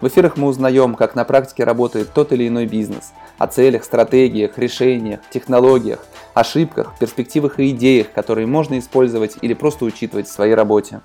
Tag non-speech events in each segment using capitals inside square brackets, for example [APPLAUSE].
в эфирах мы узнаем, как на практике работает тот или иной бизнес, о целях, стратегиях, решениях, технологиях, ошибках, перспективах и идеях, которые можно использовать или просто учитывать в своей работе.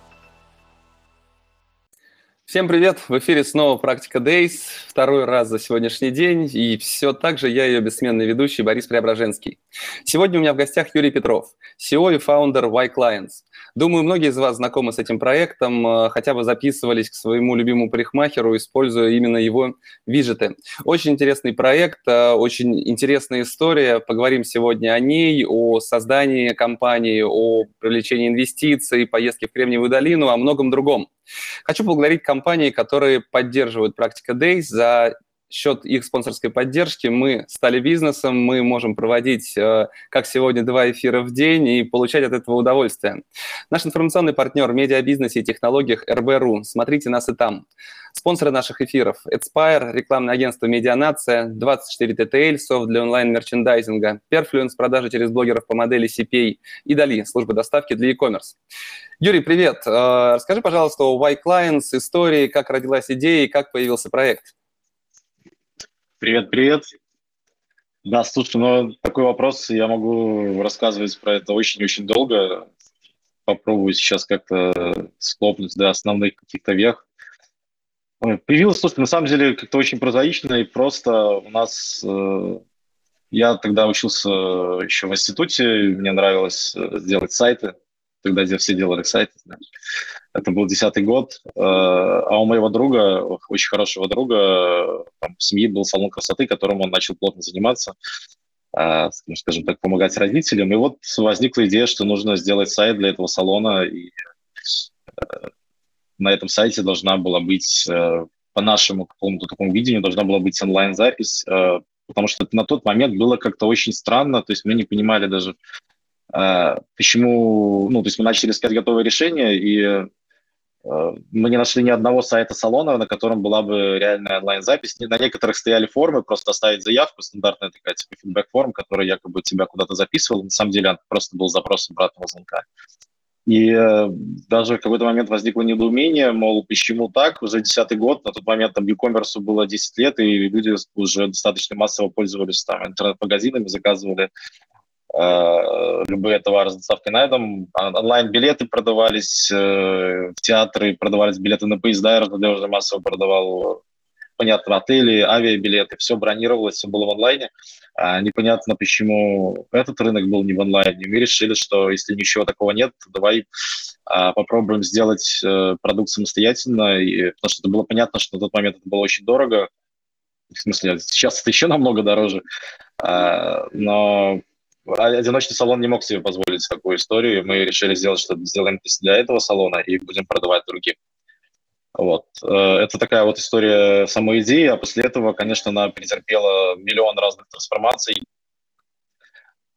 Всем привет! В эфире снова «Практика Days», второй раз за сегодняшний день, и все так же я ее бессменный ведущий Борис Преображенский. Сегодня у меня в гостях Юрий Петров, CEO и фаундер Y Clients. Думаю, многие из вас знакомы с этим проектом, э, хотя бы записывались к своему любимому парикмахеру, используя именно его виджеты. Очень интересный проект, э, очень интересная история. Поговорим сегодня о ней, о создании компании, о привлечении инвестиций, поездке в Кремниевую долину, о многом другом. Хочу поблагодарить компании, которые поддерживают Практика Days за счет их спонсорской поддержки мы стали бизнесом, мы можем проводить, э, как сегодня, два эфира в день и получать от этого удовольствие. Наш информационный партнер в медиабизнесе и технологиях РБРУ. Смотрите нас и там. Спонсоры наших эфиров – Adspire, рекламное агентство «Медианация», 24 TTL, софт для онлайн-мерчендайзинга, Perfluence, продажи через блогеров по модели CPA и Дали, служба доставки для e-commerce. Юрий, привет. Э, расскажи, пожалуйста, о Y-Clients, истории, как родилась идея и как появился проект. Привет, привет. Да, слушай, ну такой вопрос, я могу рассказывать про это очень-очень долго. Попробую сейчас как-то схлопнуть до основных каких-то вех. Появилось, слушай, на самом деле как-то очень прозаично и просто у нас... Э, я тогда учился еще в институте, мне нравилось э, делать сайты, тогда все делали сайты. Знаешь. Это был десятый год. Э, а у моего друга, очень хорошего друга, там, в семье был салон красоты, которым он начал плотно заниматься, э, скажем так, помогать родителям. И вот возникла идея, что нужно сделать сайт для этого салона. И э, на этом сайте должна была быть, по нашему какому-то такому видению, должна была быть онлайн-запись, потому что на тот момент было как-то очень странно, то есть мы не понимали даже, почему, ну, то есть мы начали искать готовые решения, и Э, мы не нашли ни одного сайта салона, на котором была бы реальная онлайн-запись. На некоторых стояли формы, просто оставить заявку, стандартная такая типа фидбэк-форм, которая якобы тебя куда-то записывал. На самом деле это просто был запрос обратного звонка. И э, даже в какой-то момент возникло недоумение, мол, почему так? Уже десятый год, на тот момент там e-commerce было 10 лет, и люди уже достаточно массово пользовались там интернет-магазинами, заказывали любые товары с доставкой на дом. А онлайн-билеты продавались, э, в театры продавались билеты на поезда, РЖД уже массово продавал, понятно, отели, авиабилеты, все бронировалось, все было в онлайне. А непонятно, почему этот рынок был не в онлайне. Мы решили, что если ничего такого нет, давай а, попробуем сделать э, продукт самостоятельно, и, потому что это было понятно, что на тот момент это было очень дорого. В смысле, сейчас это еще намного дороже. Но одиночный салон не мог себе позволить такую историю. Мы решили сделать, что сделаем для этого салона и будем продавать другим. Вот. Э, это такая вот история самой идеи, а после этого, конечно, она претерпела миллион разных трансформаций.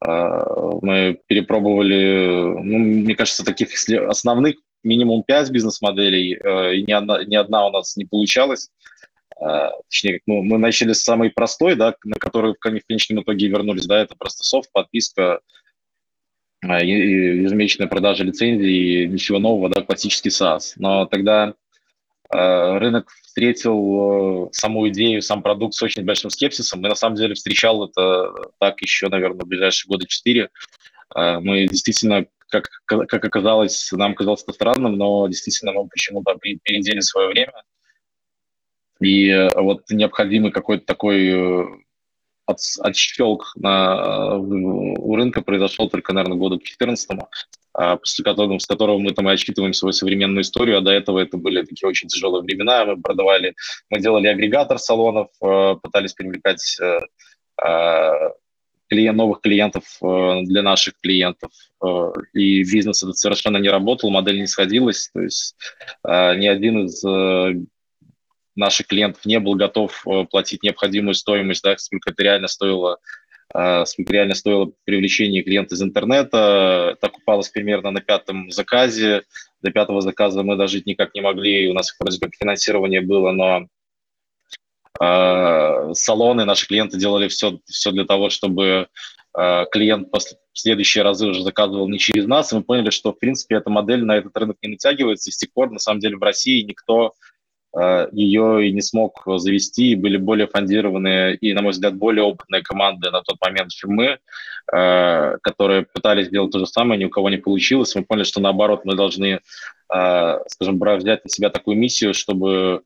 Э, мы перепробовали, ну, мне кажется, таких основных минимум пять бизнес-моделей, э, и ни одна, ни одна у нас не получалась. А, точнее, ну, мы начали с самой простой, да, на которую в конечном итоге вернулись, да, это просто софт, подписка, ежемесячная продажа лицензий, ничего нового, да, классический SaaS. Но тогда э, рынок встретил э, саму идею, сам продукт с очень большим скепсисом. И на самом деле встречал это так еще, наверное, в ближайшие годы четыре. Э, мы действительно, как, как оказалось, нам казалось это странным, но действительно мы почему-то передели свое время – и э, вот необходимый какой-то такой э, от, отщелк на, у рынка произошел только, наверное, году к 2014 а, после которого, с которого мы там и отсчитываем свою современную историю, а до этого это были такие очень тяжелые времена, мы продавали, мы делали агрегатор салонов, э, пытались привлекать клиент, новых клиентов для наших клиентов, и бизнес этот совершенно не работал, модель не сходилась, то есть ни один из наших клиентов не был готов э, платить необходимую стоимость, да, сколько это реально стоило сколько реально стоило привлечение клиента из интернета. Это окупалось примерно на пятом заказе. До пятого заказа мы дожить никак не могли, у нас вроде как финансирование было, но салоны, наши клиенты делали все, все для того, чтобы клиент после следующие разы уже заказывал не через нас, и мы поняли, что, в принципе, эта модель на этот рынок не натягивается, и с тех пор, на самом деле, в России никто э, ее и не смог завести, и были более фондированные и, на мой взгляд, более опытные команды на тот момент, чем мы, э, которые пытались сделать то же самое, ни у кого не получилось. Мы поняли, что, наоборот, мы должны, э, скажем, взять на себя такую миссию, чтобы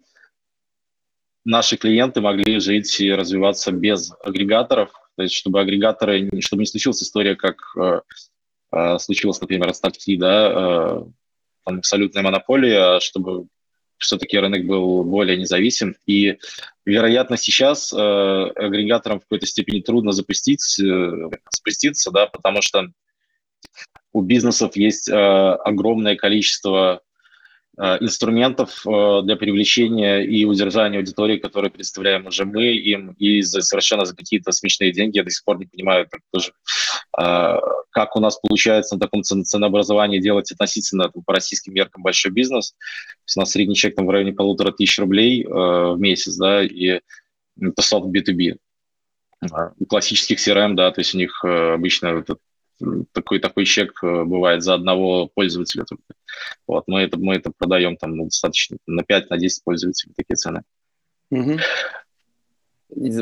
наши клиенты могли жить и развиваться без агрегаторов, то есть чтобы агрегаторы, чтобы не случилась история, как случилось, например, с такси, да, там абсолютная монополия, а чтобы все-таки рынок был более независим. И, вероятно, сейчас э, агрегаторам в какой-то степени трудно запустить, э, запуститься, да, потому что у бизнесов есть э, огромное количество инструментов э, для привлечения и удержания аудитории, которые представляем уже мы им, и за совершенно за какие-то смешные деньги. Я до сих пор не понимаю, как, тоже, э, как у нас получается на таком ценообразовании делать относительно по российским меркам большой бизнес. у нас средний чек там в районе полутора тысяч рублей в месяц, да, и это софт B2B. У классических CRM, да, то есть у них обычно этот такой, такой чек э, бывает за одного пользователя. Вот, мы это, мы это продаем там достаточно на 5-10 на пользователей такие цены. Угу.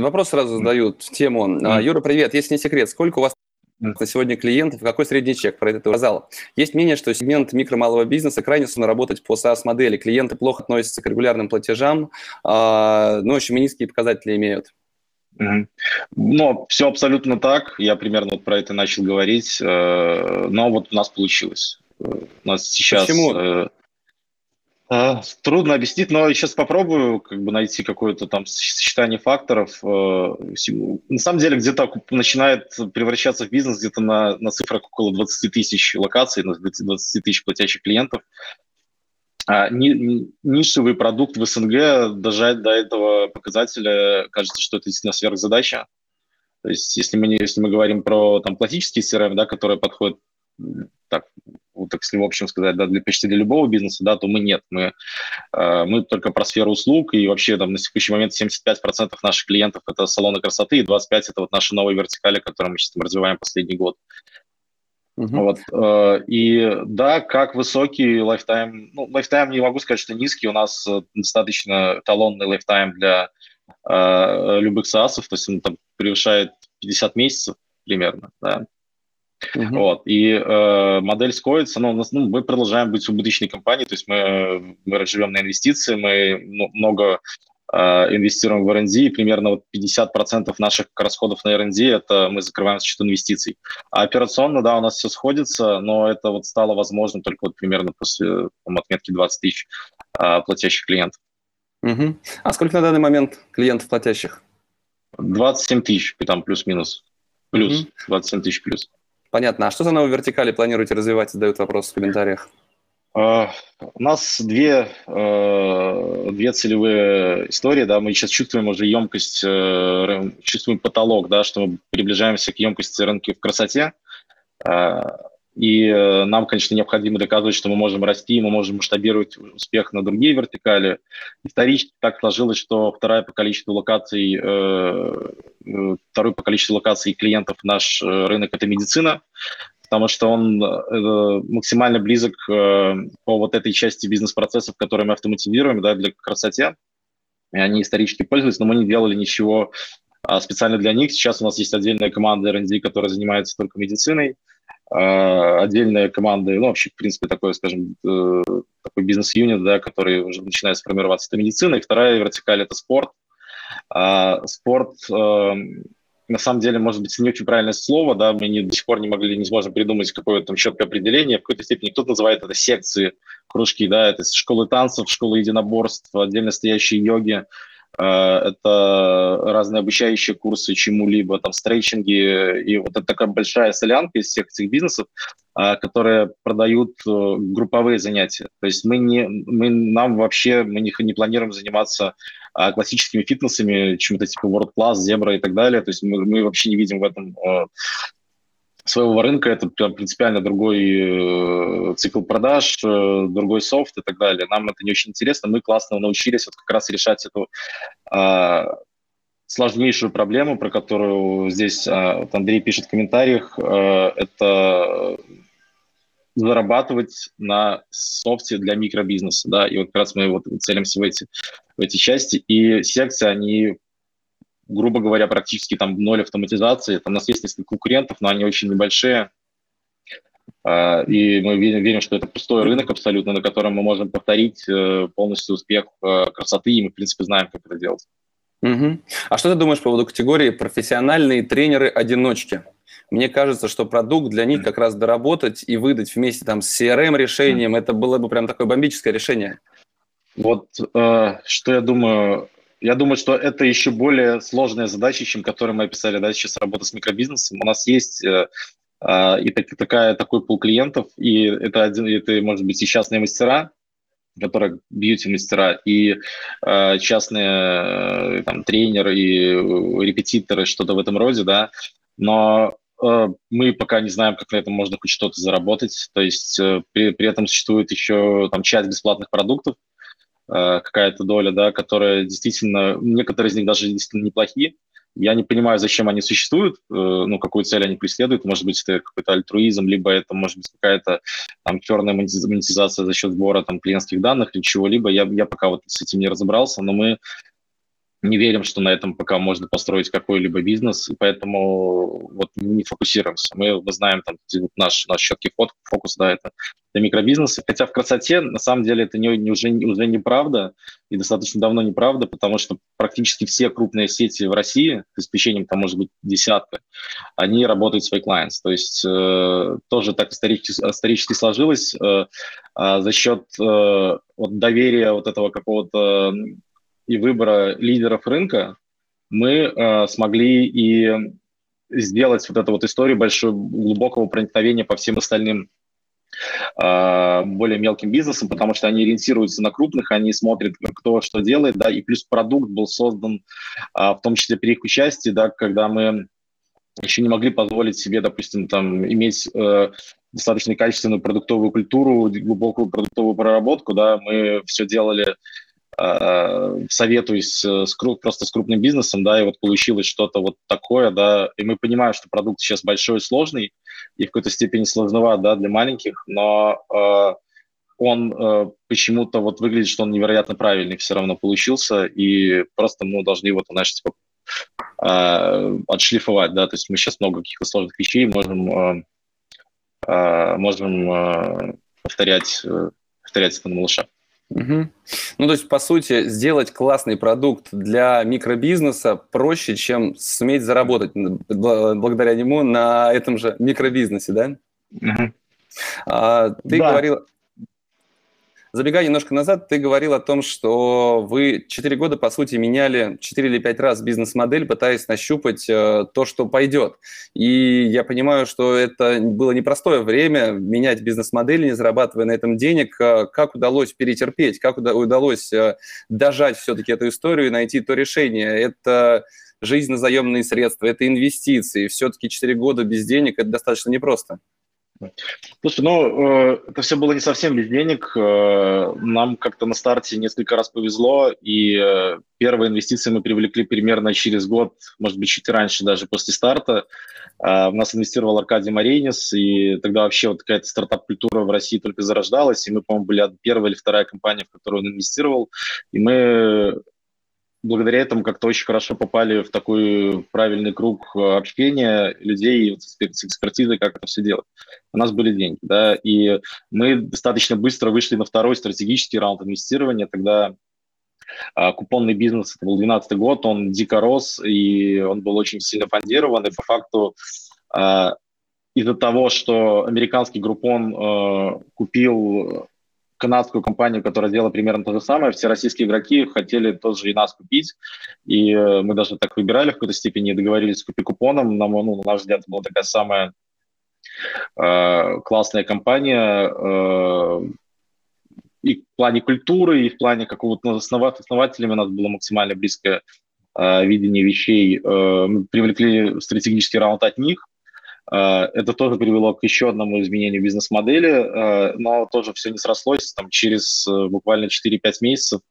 Вопрос сразу задают в тему. Mm. Юра, привет. Если не секрет, сколько у вас на сегодня клиентов, какой средний чек? Про это ты сказал. Есть мнение, что сегмент микро-малого бизнеса крайне сложно работать по SaaS-модели. Клиенты плохо относятся к регулярным платежам, а, но очень низкие показатели имеют. Ну, все абсолютно так. Я примерно вот про это начал говорить. Э, но вот у нас получилось. Э, у нас сейчас... Почему? Э, трудно объяснить, но сейчас попробую как бы найти какое-то там сочетание факторов. На самом деле где-то начинает превращаться в бизнес где-то на, на цифрах около 20 тысяч локаций, на 20 тысяч платящих клиентов. А, ни, нишевый продукт в СНГ дожать до этого показателя, кажется, что это действительно сверхзадача. То есть если мы, не, если мы говорим про там, классические CRM, да, которые подходят, так, вот, так, если в общем сказать, да, для, почти для любого бизнеса, да, то мы нет. Мы, э, мы только про сферу услуг, и вообще там, на текущий момент 75% наших клиентов – это салоны красоты, и 25% – это вот наши новые вертикали, которые мы сейчас там, развиваем последний год. Угу. Вот, э, и да, как высокий lifetime, ну, lifetime не могу сказать, что низкий, у нас э, достаточно эталонный lifetime для э, любых SaaS, то есть он там превышает 50 месяцев примерно, да. Uh-huh. Вот, и э, модель скоится, но у нас, ну, мы продолжаем быть убыточной компанией, то есть мы, мы живем на инвестиции, мы ну, много инвестируем в R&D, и примерно вот 50% наших расходов на R&D это мы закрываем за счет инвестиций. А операционно, да, у нас все сходится, но это вот стало возможно только вот примерно после там, отметки 20 тысяч а, платящих клиентов. Угу. А сколько на данный момент клиентов платящих? 27 тысяч, там плюс-минус. Плюс, угу. 27 тысяч плюс. Понятно. А что за новые вертикали планируете развивать? Задают вопрос в комментариях. А, у нас две, э, две целевые истории, да, мы сейчас чувствуем уже емкость, э, чувствуем потолок, да, что мы приближаемся к емкости рынка в красоте, а, и э, нам, конечно, необходимо доказывать, что мы можем расти, мы можем масштабировать успех на другие вертикали. Исторически так сложилось, что вторая по количеству локаций, второй по количеству локаций клиентов наш рынок – это медицина потому что он э, максимально близок э, по вот этой части бизнес-процессов, которые мы автоматизируем да, для красоте. И они исторически пользуются, но мы не делали ничего а, специально для них. Сейчас у нас есть отдельная команда R&D, которая занимается только медициной, а, отдельная команда, ну, вообще, в принципе, такой, скажем, э, такой бизнес-юнит, да, который уже начинает сформироваться, это медицина. И вторая вертикаль – это спорт. А, спорт э, на самом деле, может быть, не очень правильное слово, да, мы не, до сих пор не могли, не сможем придумать какое-то там четкое определение, в какой-то степени кто-то называет это секции, кружки, да, это школы танцев, школы единоборств, отдельно стоящие йоги, это разные обучающие курсы чему-либо, там, стрейчинги, и вот это такая большая солянка из всех этих бизнесов, которые продают групповые занятия. То есть мы не, мы, нам вообще, мы не, не планируем заниматься классическими фитнесами, чем-то типа World Class, Zebra и так далее. То есть мы, мы вообще не видим в этом своего рынка, это принципиально другой э, цикл продаж, э, другой софт и так далее. Нам это не очень интересно. Мы классно научились вот как раз решать эту э, сложнейшую проблему, про которую здесь э, вот Андрей пишет в комментариях. Э, это зарабатывать на софте для микробизнеса, да, и вот как раз мы вот целимся в эти, в эти части, и секции, они грубо говоря, практически там ноль автоматизации. Там у нас есть несколько конкурентов, но они очень небольшие. А, и мы верим, что это пустой рынок абсолютно, на котором мы можем повторить э, полностью успех э, красоты, и мы, в принципе, знаем, как это делать. Угу. А что ты думаешь по поводу категории профессиональные тренеры-одиночки? Мне кажется, что продукт для них как раз доработать и выдать вместе там с CRM-решением, это было бы прям такое бомбическое решение. Вот э, что я думаю я думаю, что это еще более сложная задача, чем которую мы описали, да, сейчас работа с микробизнесом. У нас есть э, э, и так, такая, такой пул клиентов, и это, один, это может быть и частные мастера, которые бьюти-мастера, и э, частные э, там, тренеры и репетиторы, что-то в этом роде, да, но э, мы пока не знаем, как на этом можно хоть что-то заработать, то есть э, при, при этом существует еще там часть бесплатных продуктов, Э, какая-то доля, да, которая действительно, некоторые из них даже действительно неплохие. Я не понимаю, зачем они существуют, э, ну, какую цель они преследуют. Может быть, это какой-то альтруизм, либо это может быть какая-то там черная монетизация за счет сбора там клиентских данных или чего-либо. Я, я пока вот с этим не разобрался, но мы не верим, что на этом пока можно построить какой-либо бизнес, и поэтому вот не фокусируемся. Мы, мы знаем там наш, наш четкий фокус, да, это, это микробизнесы. Хотя в красоте на самом деле это не, не, уже, уже неправда, и достаточно давно неправда, потому что практически все крупные сети в России, с исключением там может быть десятка, они работают с clients. То есть э, тоже так исторически, исторически сложилось э, э, за счет э, вот доверия вот этого какого-то и выбора лидеров рынка мы э, смогли и сделать вот эту вот историю большого, глубокого проникновения по всем остальным э, более мелким бизнесам, потому что они ориентируются на крупных, они смотрят, кто что делает, да, и плюс продукт был создан, э, в том числе при их участии, да, когда мы еще не могли позволить себе, допустим, там, иметь э, достаточно качественную продуктовую культуру, глубокую продуктовую проработку, да, мы все делали советуюсь с, просто с крупным бизнесом, да, и вот получилось что-то вот такое, да, и мы понимаем, что продукт сейчас большой сложный, и в какой-то степени сложноват, да, для маленьких, но э, он э, почему-то вот выглядит, что он невероятно правильный все равно получился, и просто мы должны его, знаешь, типа, э, отшлифовать, да, то есть мы сейчас много каких-то сложных вещей можем, э, э, можем э, повторять, э, повторять это на малыша. Угу. Ну, то есть, по сути, сделать классный продукт для микробизнеса проще, чем суметь заработать благодаря нему на этом же микробизнесе, да? Угу. А, ты да. говорил Забегая немножко назад, ты говорил о том, что вы 4 года, по сути, меняли 4 или 5 раз бизнес-модель, пытаясь нащупать э, то, что пойдет. И я понимаю, что это было непростое время менять бизнес-модель, не зарабатывая на этом денег. Э, как удалось перетерпеть, как удалось э, дожать все-таки эту историю и найти то решение? Это жизнь на заемные средства, это инвестиции. Все-таки 4 года без денег – это достаточно непросто. Слушай, ну, э, это все было не совсем без денег. Э, нам как-то на старте несколько раз повезло, и э, первые инвестиции мы привлекли примерно через год, может быть, чуть раньше даже после старта. В нас инвестировал Аркадий Маренис, и тогда вообще вот какая-то стартап-культура в России только зарождалась, и мы, по-моему, были первая или вторая компания, в которую он инвестировал, и мы благодаря этому как-то очень хорошо попали в такой правильный круг э, общения людей с экспертизой, как это все делать. У нас были деньги, да, и мы достаточно быстро вышли на второй стратегический раунд инвестирования, тогда а, купонный бизнес, это был 2012 год, он дико рос, и он был очень сильно фондирован, и по факту а, из-за того, что американский группон э, купил канадскую компанию, которая делала примерно то же самое. Все российские игроки хотели тоже и нас купить. И э, мы даже так выбирали в какой-то степени, договорились с купи-купоном. Нам, ну, на наш взгляд, была такая самая э, классная компания э, и в плане культуры, и в плане какого-то основать, основателями у нас было максимально близкое э, видение вещей. Э, мы привлекли стратегический раунд от них – это тоже привело к еще одному изменению бизнес-модели, э, но тоже все не срослось. Там, через э, буквально 4-5 месяцев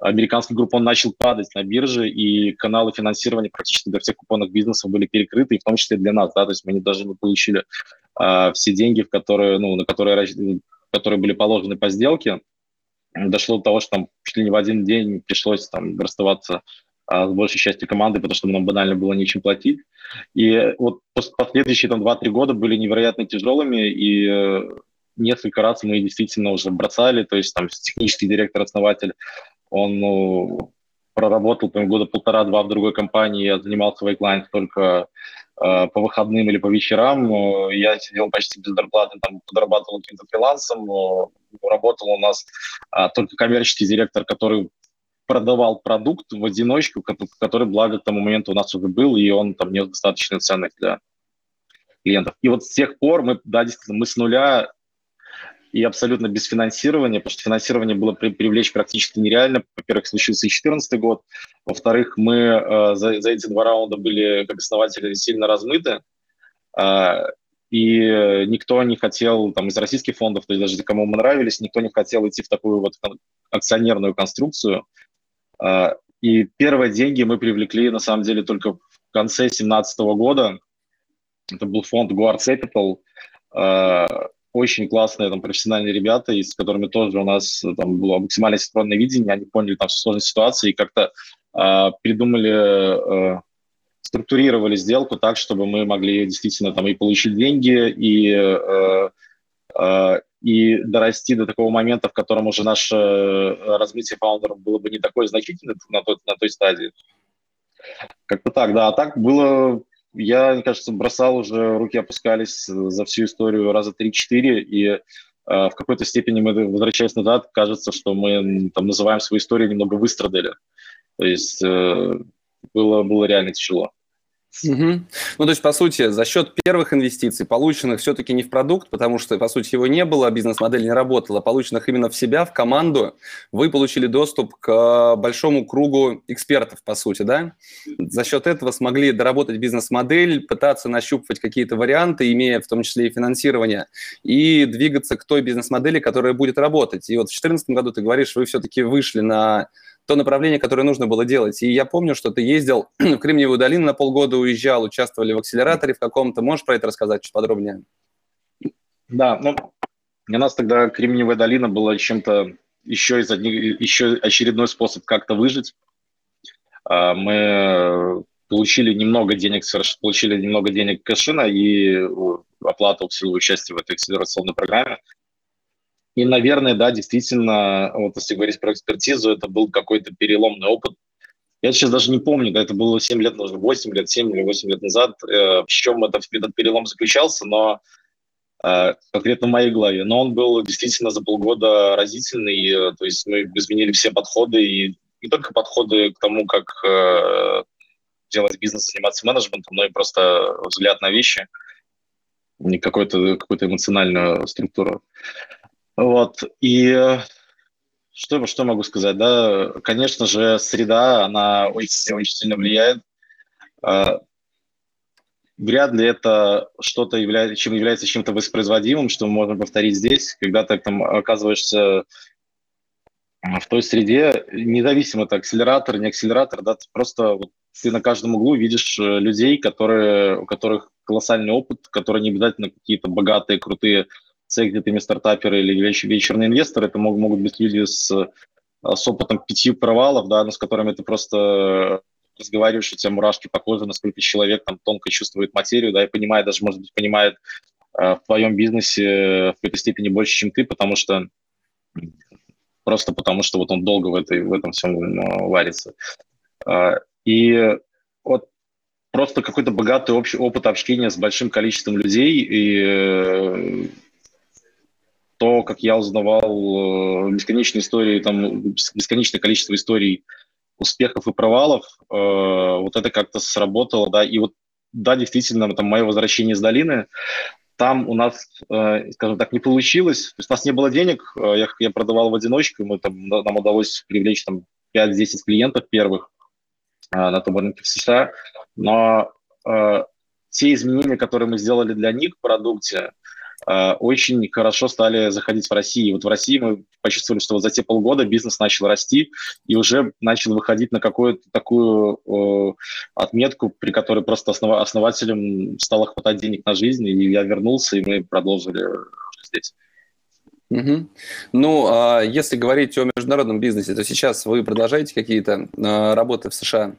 американский группон начал падать на бирже, и каналы финансирования практически для всех купонных бизнесов были перекрыты, и в том числе для нас. Да? То есть мы не, даже не получили все деньги, в которые, ну, на которые, которые были положены по сделке. Дошло до того, что там чуть ли не в один день пришлось там расставаться а, с большей частью команды, потому что нам банально было нечем платить. И вот последующие там 2-3 года были невероятно тяжелыми, и э, несколько раз мы действительно уже бросали, то есть там технический директор-основатель, он ну, проработал там, года полтора-два в другой компании, я занимался вейклайн только э, по выходным или по вечерам. Я сидел почти без зарплаты, там, подрабатывал каким-то фрилансом, работал у нас э, только коммерческий директор, который продавал продукт в одиночку, который, благо, к тому моменту у нас уже был, и он там нес достаточную ценность для клиентов. И вот с тех пор мы, да, действительно, мы с нуля и абсолютно без финансирования, потому что финансирование было при, привлечь практически нереально. Во-первых, случился и 2014 год. Во-вторых, мы э, за, за эти два раунда были как основатели сильно размыты. Э, и никто не хотел, там, из российских фондов, то есть даже кому мы нравились, никто не хотел идти в такую вот акционерную конструкцию, и первые деньги мы привлекли, на самом деле, только в конце 2017 года. Это был фонд Guard Capital. А, очень классные там, профессиональные ребята, с которыми тоже у нас там было максимально синхронное видение. Они поняли там всю сложность ситуации и как-то э, придумали, э, структурировали сделку так, чтобы мы могли действительно там и получить деньги, и э, э, и дорасти до такого момента, в котором уже наше э, развитие фаундеров было бы не такое значительное на той, на той стадии. Как-то так, да. А так было, я, мне кажется, бросал уже, руки опускались за всю историю раза 3-4, и э, в какой-то степени мы, возвращаясь назад, кажется, что мы там называем свою историю немного выстрадали. То есть э, было, было реально тяжело. Угу. Ну, то есть, по сути, за счет первых инвестиций, полученных все-таки не в продукт, потому что, по сути, его не было, бизнес-модель не работала, полученных именно в себя, в команду, вы получили доступ к большому кругу экспертов, по сути, да? За счет этого смогли доработать бизнес-модель, пытаться нащупывать какие-то варианты, имея в том числе и финансирование, и двигаться к той бизнес-модели, которая будет работать. И вот в 2014 году ты говоришь, вы все-таки вышли на то направление, которое нужно было делать. И я помню, что ты ездил [CLEARS THROAT] в Кремниевую долину на полгода, уезжал, участвовали в акселераторе в каком-то. Можешь про это рассказать чуть подробнее? Да, ну, для нас тогда Кремниевая долина была чем-то еще, из одних, еще очередной способ как-то выжить. А, мы получили немного денег, получили немного денег кэшина и оплату всего участия в этой акселерационной программе. И, наверное, да, действительно, вот если говорить про экспертизу, это был какой-то переломный опыт. Я сейчас даже не помню, да, это было 7 лет, может, 8 лет, 7 или 8 лет назад, э, в чем это, этот перелом заключался, но э, конкретно в моей голове. Но он был действительно за полгода разительный, э, то есть мы изменили все подходы, и не только подходы к тому, как делать бизнес, заниматься менеджментом, но и просто взгляд на вещи, не какую-то какую эмоциональную структуру. Вот, и что, что могу сказать, да, конечно же, среда, она очень, очень сильно влияет. А, вряд ли это что-то является, чем является чем-то воспроизводимым, что мы можем повторить здесь, когда ты там оказываешься в той среде, независимо это акселератор, не акселератор, да, ты просто вот, ты на каждом углу видишь э, людей, которые, у которых колоссальный опыт, которые не обязательно какие-то богатые, крутые с экзитами стартаперы или вечерные инвесторы, это могут, могут быть люди с, с опытом пяти провалов, да, но с которыми ты просто разговариваешь, у тебя мурашки по коже, насколько человек там тонко чувствует материю, да, и понимает, даже, может быть, понимает э, в твоем бизнесе в какой-то степени больше, чем ты, потому что просто потому что вот он долго в, этой, в этом всем э, варится. Э, и вот просто какой-то богатый общий опыт общения с большим количеством людей и то, как я узнавал бесконечные истории, там, бесконечное количество историй успехов и провалов, вот это как-то сработало, да, и вот, да, действительно, там, мое возвращение из долины, там у нас, скажем так, не получилось, то есть у нас не было денег, я, я продавал в одиночку, мы, там, нам удалось привлечь там 5-10 клиентов первых на том рынке в США, но те изменения, которые мы сделали для них в продукте, э, очень хорошо стали заходить в Россию. Вот в России мы почувствовали, что вот за те полгода бизнес начал расти и уже начал выходить на какую-то такую э, отметку, при которой просто основ, основателям стало хватать денег на жизнь, и я вернулся, и мы продолжили здесь. Угу. Ну, а если говорить о международном бизнесе, то сейчас вы продолжаете какие-то э, работы в США?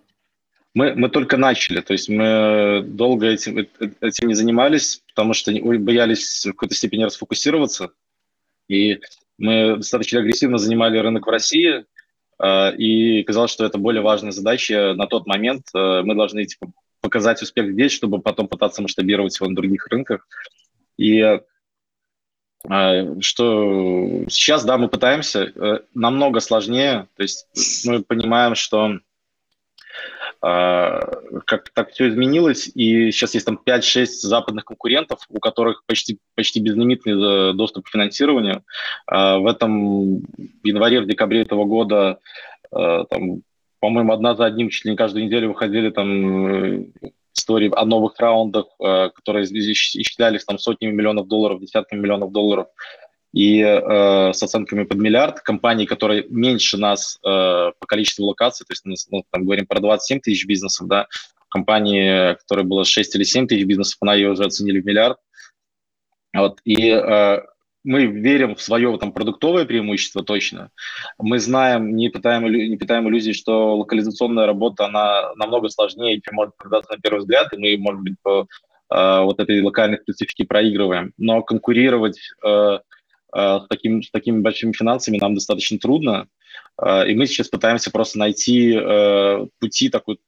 Мы, мы только начали, то есть мы долго этим, этим не занимались, потому что боялись в какой-то степени расфокусироваться. И мы достаточно агрессивно занимали рынок в России, э, и казалось, что это более важная задача на тот момент. Э, мы должны типа, показать успех здесь, чтобы потом пытаться масштабировать его на других рынках. И э, что сейчас, да, мы пытаемся, намного сложнее, то есть мы понимаем, что как так все изменилось, и сейчас есть там 5-6 западных конкурентов, у которых почти, почти безлимитный э, доступ к финансированию. А, в этом январе, в декабре этого года э, там, по-моему, одна за одним чуть ли не каждую неделю выходили там э, истории о новых раундах, которые исчислялись там сотнями миллионов долларов, десятками миллионов долларов и э, с оценками под миллиард. Компании, которые меньше нас э, по количеству локаций, то есть мы ну, там говорим про 27 тысяч бизнесов, да, компании, которая была 6 или 7 тысяч бизнесов, она ее уже оценили в миллиард. Вот, и э, мы верим в свое там продуктовое преимущество точно. Мы знаем, не питаем, не питаем иллюзий, что локализационная работа, она намного сложнее, чем может показаться на первый взгляд, и мы, может быть, по э, вот этой локальной специфике проигрываем. Но конкурировать э, с, таким, с такими большими финансами нам достаточно трудно. Э, и мы сейчас пытаемся просто найти э, пути такой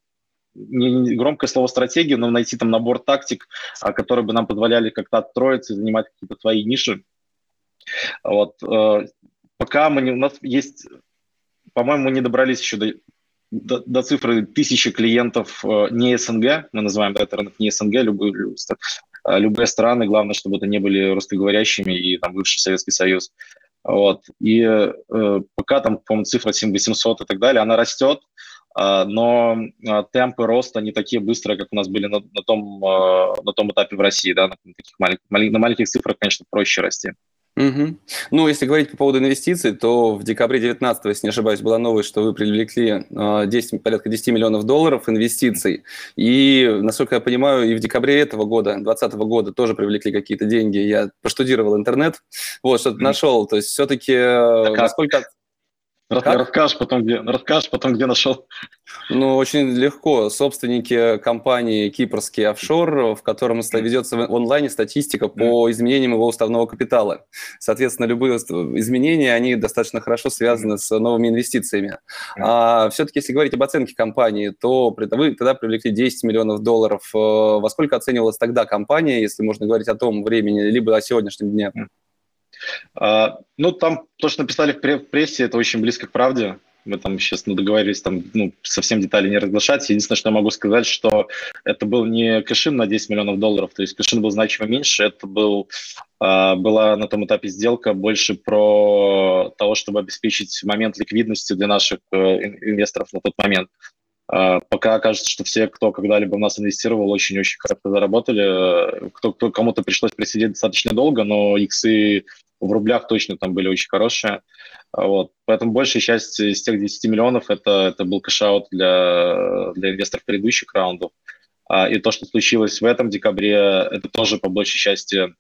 не громкое слово стратегия, но найти там набор тактик, которые бы нам позволяли как-то отстроиться и занимать какие-то свои ниши. Вот. Пока мы не, у нас есть, по-моему, мы не добрались еще до, до, до цифры тысячи клиентов не СНГ, мы называем это рынок не СНГ, любые, Э, любые страны, главное, чтобы это не были русскоговорящими и там бывший Советский Союз. Вот. И э, пока там, по-моему, цифра 7800 и так далее, она растет, э, но э, темпы роста не такие быстрые, как у нас были на, на, том, э, на том этапе в России. Да? На, таких маленьких, на маленьких цифрах, конечно, проще расти. Угу. Ну, если говорить по поводу инвестиций, то в декабре 2019, если не ошибаюсь, была новость, что вы привлекли 10, а, порядка 10 миллионов долларов инвестиций. И, насколько я понимаю, и в декабре этого года, 2020 года, тоже привлекли какие-то деньги. Я проштудировал интернет, вот, что-то mm. нашел. То есть все-таки э, насколько... Как? Расскажешь потом, где, расскажешь потом, где нашел. Ну, очень легко. Собственники компании «Кипрский офшор», в котором ведется в онлайне статистика по изменениям его уставного капитала. Соответственно, любые изменения, они достаточно хорошо связаны с новыми инвестициями. А все-таки, если говорить об оценке компании, то вы тогда привлекли 10 миллионов долларов. Э, во сколько оценивалась тогда компания, если можно говорить о том времени, либо о сегодняшнем дне? А, ну, там то, что написали в прессе, это очень близко к правде. Мы там сейчас ну, договорились там, ну, совсем детали не разглашать. Единственное, что я могу сказать, что это был не кэшин на 10 миллионов долларов, то есть кэшин был значимо меньше, это был, э, была на том этапе сделка больше про того, чтобы обеспечить момент ликвидности для наших э, инвесторов на тот момент. Э, пока кажется, что все, кто когда-либо в нас инвестировал, очень-очень хорошо заработали. Кто, кто, кому-то пришлось присидеть достаточно долго, но иксы в рублях точно там были очень хорошие. Вот. Поэтому большая часть из тех 10 миллионов это, это был кэшаут для, для инвесторов предыдущих раундов. А, и то, что случилось в этом декабре, это тоже по большей части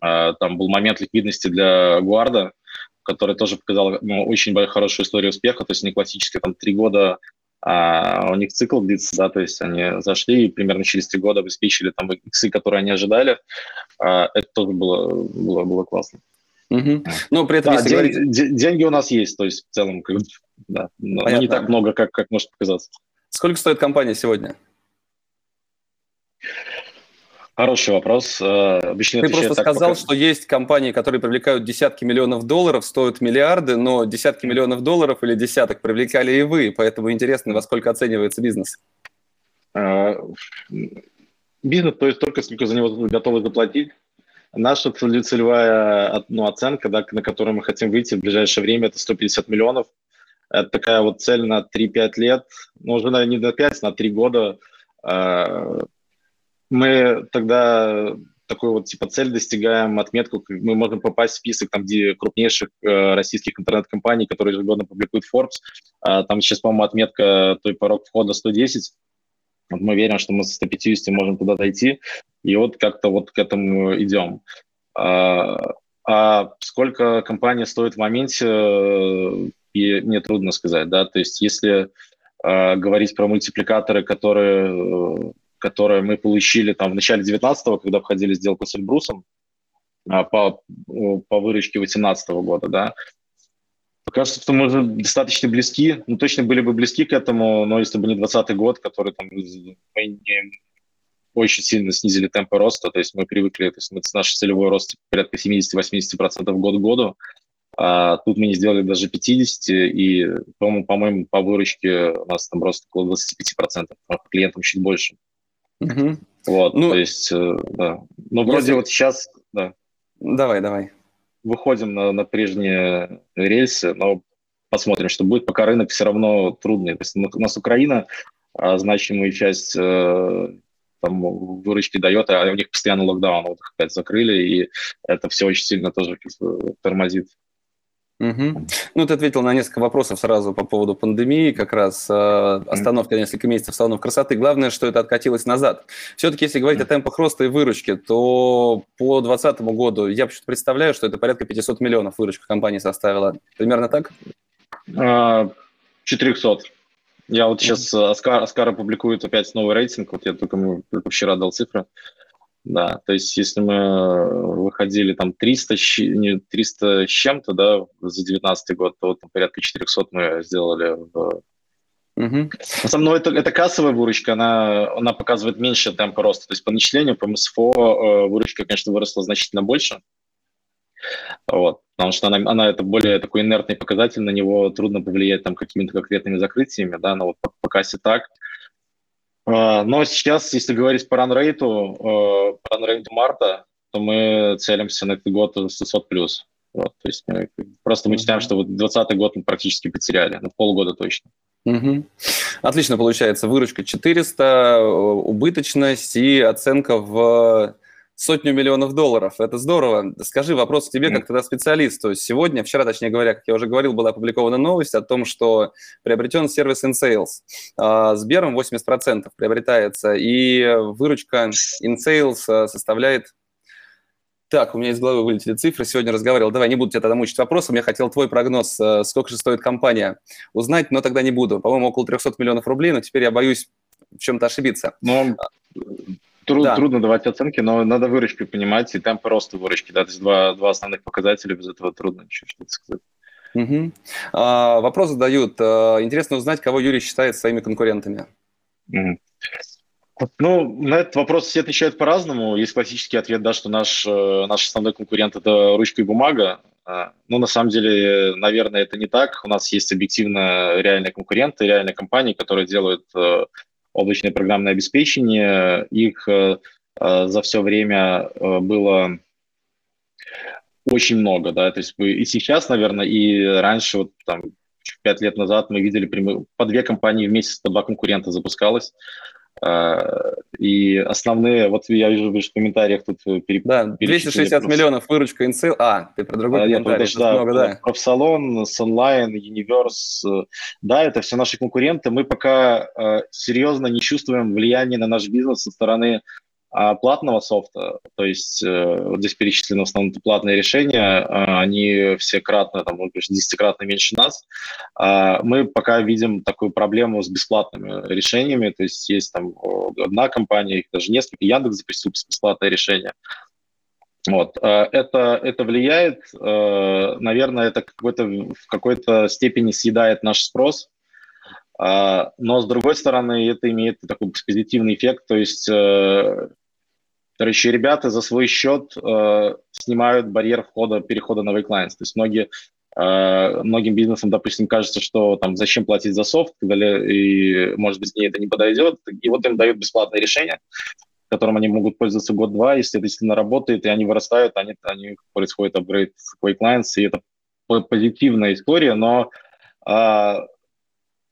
а, там был момент ликвидности для Гуарда, который тоже показал ну, очень хорошую историю успеха, то есть не классические там три года а у них цикл длится, да, то есть они зашли и примерно через три года обеспечили там иксы, которые они ожидали. А, это тоже было, было, было классно. Угу. Но при этом, да, день, говорить... деньги у нас есть, то есть в целом, как, да, но не так много, как, как может показаться. Сколько стоит компания сегодня? Хороший вопрос. Э, обычно Ты просто сказал, пока... что есть компании, которые привлекают десятки миллионов долларов, стоят миллиарды, но десятки миллионов долларов или десяток привлекали и вы, поэтому интересно, во сколько оценивается бизнес. Э, бизнес то есть только сколько за него готовы заплатить. Наша целевая ну, оценка, да, на которую мы хотим выйти в ближайшее время, это 150 миллионов. Это такая вот цель на 3-5 лет, ну, уже, наверное, не на 5, на 3 года э, мы тогда такой вот типа цель достигаем, отметку, мы можем попасть в список там, где крупнейших э, российских интернет-компаний, которые ежегодно публикуют Forbes. А, там сейчас, по-моему, отметка, той порог входа 110. Вот мы верим, что мы со 150 можем туда дойти, и вот как-то вот к этому идем. А, а сколько компания стоит в моменте, э, и мне трудно сказать, да, то есть если э, говорить про мультипликаторы, которые э, которое мы получили там в начале 19-го, когда входили в сделку с Эльбрусом а, по, по выручке 18 -го года, да. Кажется, что мы уже достаточно близки, ну, точно были бы близки к этому, но если бы не 20 год, который там мы не очень сильно снизили темпы роста, то есть мы привыкли, то есть мы, наш целевой рост порядка 70-80% год к году, а тут мы не сделали даже 50, и, по-моему, по-моему, по выручке у нас там рост около 25%, а клиентам чуть больше. Угу. Вот, ну, то есть, э, да. Но вроде если... вот сейчас, да. Давай, давай. Выходим на, на прежние рельсы, но посмотрим, что будет. Пока рынок все равно трудный. То есть у нас Украина а, значимую часть э, там, выручки дает, а у них постоянно локдаун, вот их опять закрыли, и это все очень сильно тоже тормозит Угу. Ну, ты ответил на несколько вопросов сразу по поводу пандемии, как раз э, остановка несколько месяцев салонов красоты. Главное, что это откатилось назад. Все-таки, если говорить о темпах роста и выручки, то по 2020 году я почему-то представляю, что это порядка 500 миллионов выручка компании составила. Примерно так? 400. А, я вот сейчас Оскар, Оскар публикует опять новый рейтинг, вот я только, только вчера дал цифры. Да, то есть если мы выходили там 300, 300 с чем-то, да, за 2019 год, то вот порядка 400 мы сделали в Угу. Но это, это кассовая выручка, она, она показывает меньше темпа роста. То есть по начислению, по МСФО э, выручка, конечно, выросла значительно больше. Вот, потому что она, она это более такой инертный показатель, на него трудно повлиять там какими-то конкретными закрытиями, да, но вот по, по кассе так. Но сейчас, если говорить по ранрейту, э, по ранрейту марта, то мы целимся на этот год 600 плюс. Вот, то есть мы, просто мы считаем, что вот 2020 год мы практически потеряли, на полгода точно. Угу. Отлично получается. Выручка 400, э, убыточность и оценка в сотню миллионов долларов. Это здорово. Скажи вопрос к тебе, как тогда специалисту. Сегодня, вчера, точнее говоря, как я уже говорил, была опубликована новость о том, что приобретен сервис InSales. А, Сбером 80% приобретается, и выручка InSales а, составляет так, у меня из головы вылетели цифры. Сегодня разговаривал. Давай, не буду тебя тогда мучить вопросом. Я хотел твой прогноз. А, сколько же стоит компания? Узнать, но тогда не буду. По-моему, около 300 миллионов рублей, но теперь я боюсь в чем-то ошибиться. Но Труд, да. Трудно давать оценки, но надо выручки понимать и темп роста выручки. Да, то есть два, два основных показателя, без этого трудно ничего что-то сказать. Угу. А, вопрос задают. А, интересно узнать, кого Юрий считает своими конкурентами. Угу. Ну, на этот вопрос все отвечают по-разному. Есть классический ответ, да, что наш, э, наш основной конкурент – это ручка и бумага. А, ну, на самом деле, наверное, это не так. У нас есть объективно реальные конкуренты, реальные компании, которые делают э, облачное программное обеспечение. Их э, э, за все время э, было очень много, да, то есть и сейчас, наверное, и раньше, вот там, пять лет назад мы видели по две компании в месяц, по два конкурента запускалось. А, и основные, вот я вижу, в комментариях тут э, переп... Да, 260 миллионов выручка InSales. А, ты про другой а, комментарий. Нет, да, много, да. Профсалон, Sunline, Universe. Э, да, это все наши конкуренты. Мы пока э, серьезно не чувствуем влияния на наш бизнес со стороны а платного софта, то есть э, здесь перечислены в основном платные решения, э, они все кратно, там, может быть, десятикратно меньше нас. Э, мы пока видим такую проблему с бесплатными решениями, то есть есть там одна компания, их даже несколько, Яндекс запустил бесплатное решение. Вот. Это, это влияет, наверное, это какой-то, в какой-то степени съедает наш спрос, но, с другой стороны, это имеет такой позитивный эффект, то есть Короче, ребята за свой счет э, снимают барьер входа, перехода на Wake То есть многие, э, многим бизнесам, допустим, кажется, что там зачем платить за софт, и, может быть, мне это не подойдет. И вот им дают бесплатное решение, которым они могут пользоваться год-два, если это действительно работает, и они вырастают, они, они происходит апгрейд Quake и это позитивная история, но а,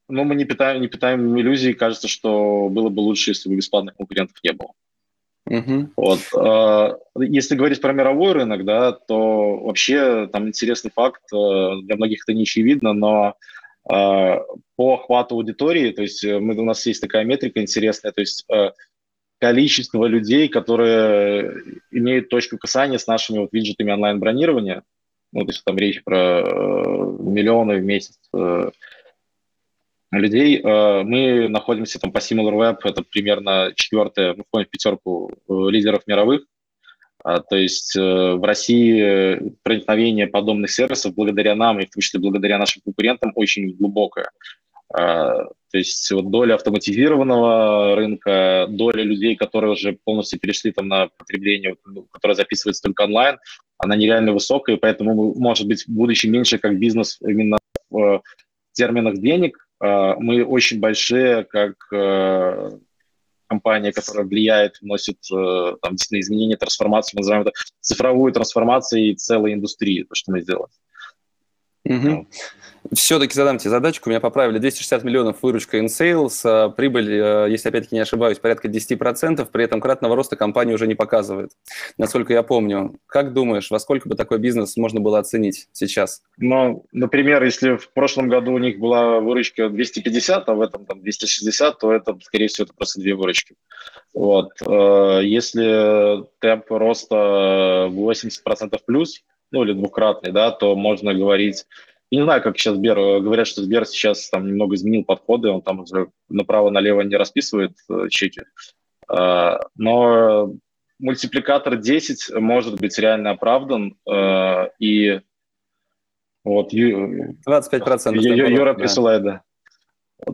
но мы не питаем, не питаем иллюзий, кажется, что было бы лучше, если бы бесплатных конкурентов не было. Uh-huh. Вот. А, если говорить про мировой рынок, да, то вообще там интересный факт, э, для многих это не очевидно, но а, по охвату аудитории, то есть мы, у нас есть такая метрика интересная, то есть э, количество людей, которые имеют точку касания с нашими вот виджетами онлайн-бронирования, ну, то есть там речь про э, миллионы в месяц э, людей. Э, мы находимся там по SimilarWeb, это примерно четвертое, мы входим в пятерку э, лидеров мировых. А, то есть э, в России проникновение подобных сервисов благодаря нам и в том числе благодаря нашим конкурентам очень глубокое. А, то есть вот доля автоматизированного рынка, доля людей, которые уже полностью перешли там на потребление, ну, которое записывается только онлайн, она нереально высокая, поэтому, может быть, в будущем меньше как бизнес именно в терминах денег. А, мы очень большие, как э, компания, которая влияет, вносит э, там, действительно изменения, трансформацию, мы называем это цифровую трансформацию целой индустрии, то, что мы сделали. Угу. Все-таки задам тебе задачку. Меня поправили 260 миллионов выручка in sales. А прибыль, э, если опять-таки не ошибаюсь, порядка 10%. При этом кратного роста компания уже не показывает, насколько я помню. Как думаешь, во сколько бы такой бизнес можно было оценить сейчас? Ну, например, если в прошлом году у них была выручка 250, а в этом там 260, то это, скорее всего, это просто две выручки. Вот. Э, если темп роста 80% плюс, ну или двукратный, да, то можно говорить я не знаю, как сейчас Сбер, э, говорят, что Сбер сейчас там немного изменил подходы, он там уже направо-налево не расписывает э, чеки. Э, но мультипликатор 10 может быть реально оправдан, э, и вот 25% Юра присылает, да.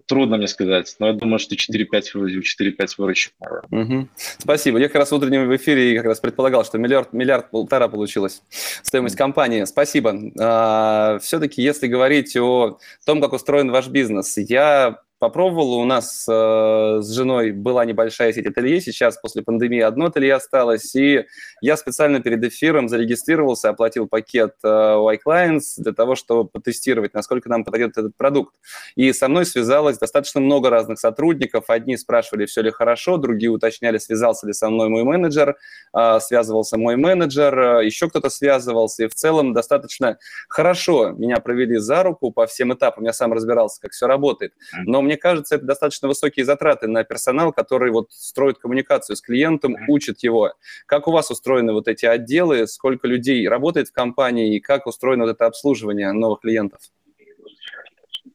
Трудно мне сказать, но я думаю, что 4-5 4-5 выручек. Угу. Спасибо. Я как раз в утреннем в эфире как раз предполагал, что миллиард, миллиард полтора получилась стоимость компании. Спасибо. А, все-таки, если говорить о том, как устроен ваш бизнес, я попробовал. У нас э, с женой была небольшая сеть ателье, сейчас после пандемии одно ателье осталось, и я специально перед эфиром зарегистрировался, оплатил пакет э, Y-Clients для того, чтобы потестировать, насколько нам подойдет этот продукт. И со мной связалось достаточно много разных сотрудников. Одни спрашивали, все ли хорошо, другие уточняли, связался ли со мной мой менеджер, э, связывался мой менеджер, э, еще кто-то связывался, и в целом достаточно хорошо меня провели за руку по всем этапам. Я сам разбирался, как все работает. Но мне кажется, это достаточно высокие затраты на персонал, который вот строит коммуникацию с клиентом, учит его. Как у вас устроены вот эти отделы, сколько людей работает в компании? И как устроено вот это обслуживание новых клиентов?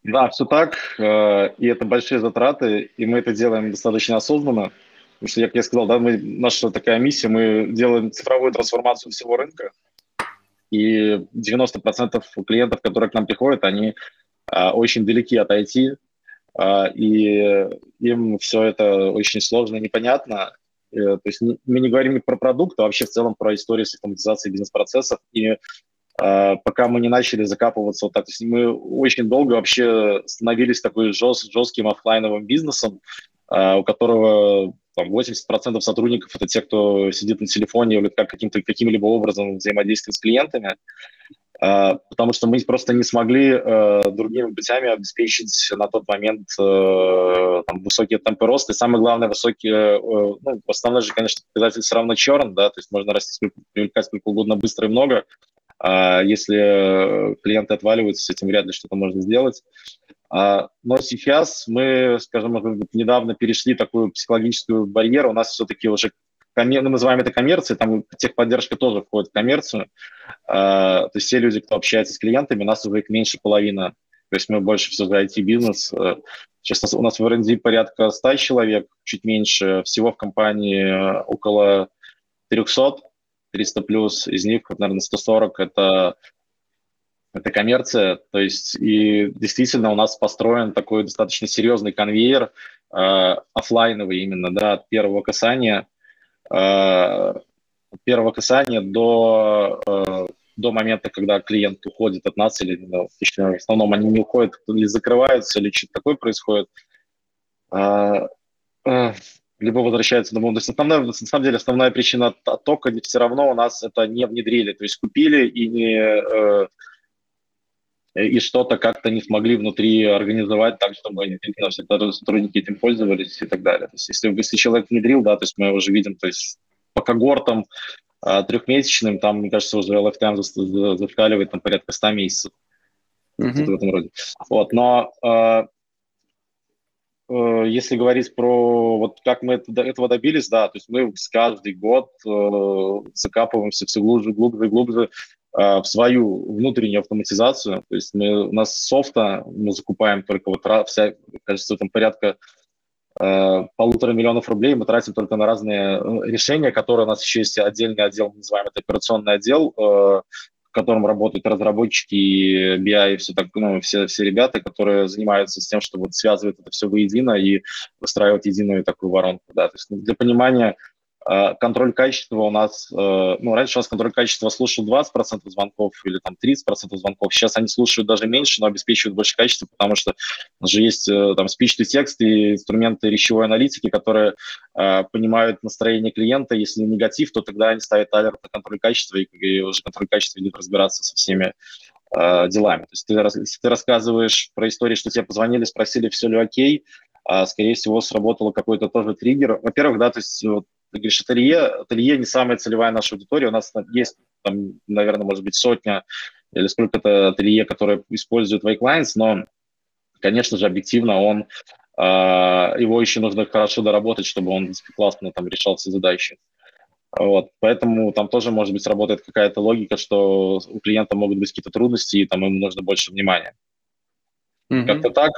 Да, все так, э, и это большие затраты, и мы это делаем достаточно осознанно, потому что, как я сказал, да, мы, наша такая миссия, мы делаем цифровую трансформацию всего рынка, и 90% клиентов, которые к нам приходят, они э, очень далеки от IT, и им все это очень сложно и непонятно. Э, то есть мы не говорим про продукт, а вообще в целом про историю с автоматизацией бизнес-процессов. И а, пока мы не начали закапываться вот так, то есть мы очень долго вообще становились такой жест, жестким офлайновым бизнесом, а, у которого там, 80% сотрудников это те, кто сидит на телефоне или как каким-то каким-либо образом взаимодействует с клиентами. А, потому что мы просто не смогли э, другими путями обеспечить на тот момент э, там, высокие темпы роста. И самое главное, высокие, э, ну, основной же, конечно, показатель все равно черн, да, то есть можно расти, привлекать сколько угодно быстро и много, а если клиенты отваливаются, с этим вряд ли что-то можно сделать. А, но сейчас мы, скажем, недавно перешли такую психологическую барьеру. У нас все-таки уже мы называем это коммерцией, там техподдержка тоже входит в коммерцию. А, то есть все люди, кто общается с клиентами, у нас уже их меньше половины. То есть мы больше всего за IT-бизнес. Сейчас у нас в R&D порядка 100 человек, чуть меньше. Всего в компании около 300, 300 плюс. Из них, наверное, 140 – это это коммерция, то есть и действительно у нас построен такой достаточно серьезный конвейер, э, офлайновый именно, да, от первого касания первого касания до до момента, когда клиент уходит от нас, или ну, в основном они не уходят, или закрываются, или что-то такое происходит, а, либо возвращаются домой. То есть основная, на самом деле основная причина оттока все равно у нас это не внедрили, то есть купили и не э, и что-то как-то не смогли внутри организовать так, чтобы наши сотрудники этим пользовались и так далее. То есть если, если человек внедрил, да, то есть мы уже видим, то есть по когортам а, трехмесячным, там, мне кажется, уже lifetime зашкаливает там порядка 100 месяцев. Mm-hmm. В этом роде. Вот, но э, э, если говорить про вот как мы это, этого добились, да, то есть мы каждый год э, закапываемся все глубже, глубже, глубже э, в свою внутреннюю автоматизацию. То есть мы, у нас софта мы закупаем только вот вся, кажется, там порядка Э, полутора миллионов рублей мы тратим только на разные э, решения, которые у нас еще есть отдельный отдел, мы называем это операционный отдел, э, в котором работают разработчики, BI и все, так, ну, все, все ребята, которые занимаются с тем, чтобы вот связывать это все воедино и выстраивать единую такую воронку. Да. То есть для понимания, контроль качества у нас, э, ну, раньше у нас контроль качества слушал 20% звонков или там 30% звонков, сейчас они слушают даже меньше, но обеспечивают больше качества, потому что уже есть э, там speech-to-text и инструменты речевой аналитики, которые э, понимают настроение клиента, если негатив, то тогда они ставят алерт на контроль качества, и, уже контроль качества идет разбираться со всеми делами. То есть ты, если ты рассказываешь про историю, что тебе позвонили, спросили, все ли окей, а, скорее всего, сработал какой-то тоже триггер. Во-первых, да, то есть ты говоришь, ателье, ателье не самая целевая наша аудитория. У нас есть, там, наверное, может быть, сотня или сколько-то ателье, которые используют Wake Lines, но, конечно же, объективно он, э, его еще нужно хорошо доработать, чтобы он классно там решал все задачи. Вот, поэтому там тоже, может быть, сработает какая-то логика, что у клиента могут быть какие-то трудности, и там ему нужно больше внимания. Mm-hmm. Как-то так.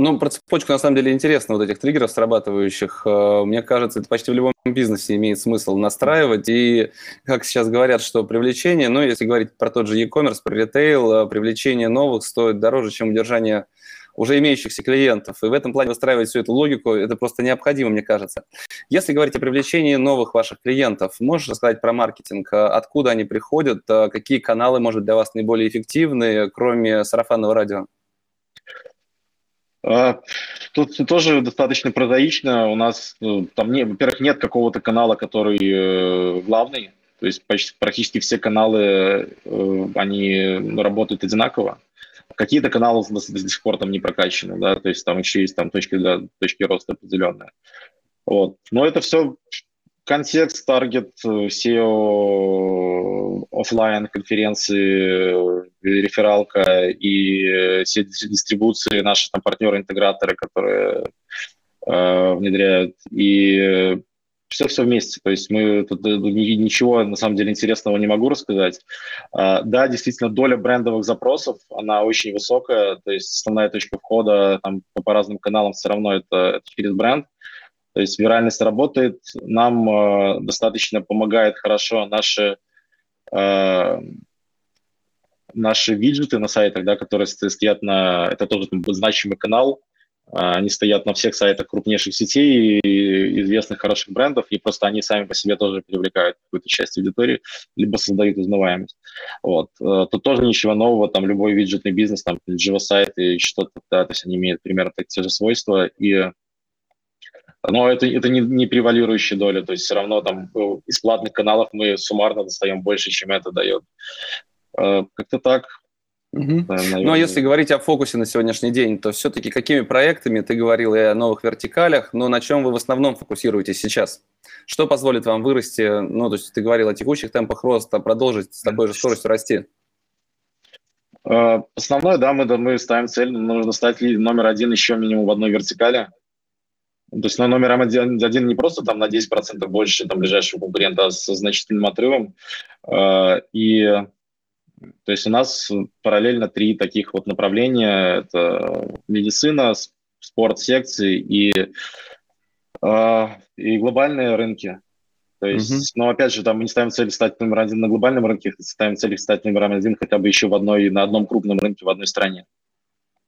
Ну, про цепочку на самом деле интересно, вот этих триггеров срабатывающих. Э, мне кажется, это почти в любом бизнесе имеет смысл настраивать. И, как сейчас говорят, что привлечение, ну, если говорить про тот же e-commerce, про ритейл, э, привлечение новых стоит дороже, чем удержание уже имеющихся клиентов. И в этом плане выстраивать всю эту логику, это просто необходимо, мне кажется. Если говорить о привлечении новых ваших клиентов, можешь рассказать про маркетинг? Э, откуда они приходят? Какие каналы, может, для вас наиболее эффективны, кроме сарафанного радио? А, тут тоже достаточно прозаично. У нас ну, там, не, во-первых, нет какого-то канала, который э, главный. То есть почти, практически все каналы, э, они работают одинаково. Какие-то каналы до, до сих пор там не прокачаны, да, то есть там еще есть там точки для точки роста определенные. Вот. Но это все контекст, таргет, SEO, офлайн конференции, рефералка и все дистрибуции, наши там партнеры-интеграторы, которые э, внедряют. И все-все вместе. То есть мы тут э, ничего на самом деле интересного не могу рассказать. А, да, действительно, доля брендовых запросов, она очень высокая. То есть основная точка входа там, по разным каналам все равно это, это через бренд. То есть виральность работает, нам э, достаточно помогает хорошо наши, э, наши виджеты на сайтах, да, которые стоят на... Это тоже там, значимый канал, а, они стоят на всех сайтах крупнейших сетей и известных хороших брендов, и просто они сами по себе тоже привлекают какую-то часть аудитории, либо создают узнаваемость. Вот. Э, тут тоже ничего нового, там любой виджетный бизнес, там Java-сайт и что-то, да, то есть они имеют примерно так, те же свойства, и но это, это не, не превалирующая доля, то есть все равно там э, из платных каналов мы суммарно достаем больше, чем это дает. Э, как-то так. Угу. Да, ну, а если говорить о фокусе на сегодняшний день, то все-таки какими проектами, ты говорил и о новых вертикалях, но на чем вы в основном фокусируетесь сейчас? Что позволит вам вырасти, ну, то есть ты говорил о текущих темпах роста, продолжить с такой же скоростью расти? Э, основное, да, мы, мы ставим цель, нужно стать номер один еще минимум в одной вертикали. То есть на номером один, не просто там на 10% больше там, ближайшего конкурента, а со значительным отрывом. Э, и то есть у нас параллельно три таких вот направления. Это медицина, спорт, секции и, э, и глобальные рынки. То есть, uh-huh. но опять же, там мы не ставим цель стать номер один на глобальном рынке, ставим цель стать номером один хотя бы еще в одной, на одном крупном рынке в одной стране.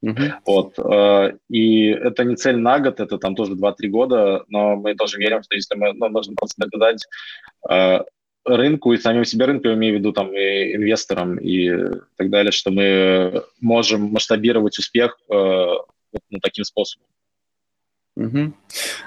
Uh-huh. Вот. Э, и это не цель на год, это там тоже 2-3 года, но мы тоже верим, что если мы ну, нужно просто доказать э, рынку и самим себе рынку, я имею в виду там и инвесторам и так далее, что мы можем масштабировать успех э, ну, таким способом. Угу.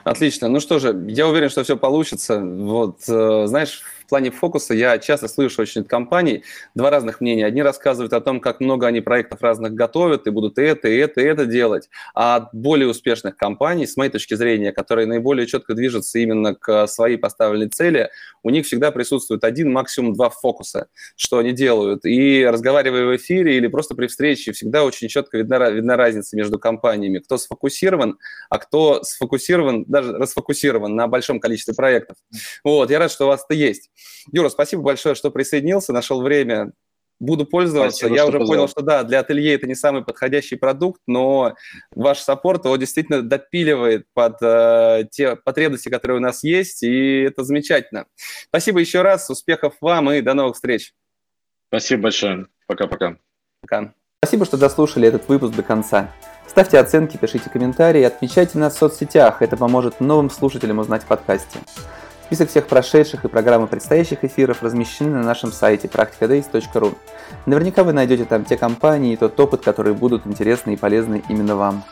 Отлично. Ну что же, я уверен, что все получится. Вот, знаешь, плане фокуса я часто слышу очень от компаний два разных мнения. Одни рассказывают о том, как много они проектов разных готовят и будут это, и это, и это делать. А от более успешных компаний, с моей точки зрения, которые наиболее четко движутся именно к своей поставленной цели, у них всегда присутствует один, максимум два фокуса, что они делают. И разговаривая в эфире или просто при встрече, всегда очень четко видна, видна разница между компаниями, кто сфокусирован, а кто сфокусирован, даже расфокусирован на большом количестве проектов. Вот, я рад, что у вас это есть. Юра, спасибо большое, что присоединился, нашел время. Буду пользоваться. Спасибо, Я уже позвал. понял, что да, для ателье это не самый подходящий продукт, но ваш саппорт его действительно допиливает под э, те потребности, которые у нас есть, и это замечательно. Спасибо еще раз, успехов вам и до новых встреч. Спасибо большое. Пока-пока. Пока. Спасибо, что дослушали этот выпуск до конца. Ставьте оценки, пишите комментарии, отмечайте нас в соцсетях. Это поможет новым слушателям узнать о подкасте. Список всех прошедших и программы предстоящих эфиров размещены на нашем сайте practicadays.ru. Наверняка вы найдете там те компании и тот опыт, которые будут интересны и полезны именно вам.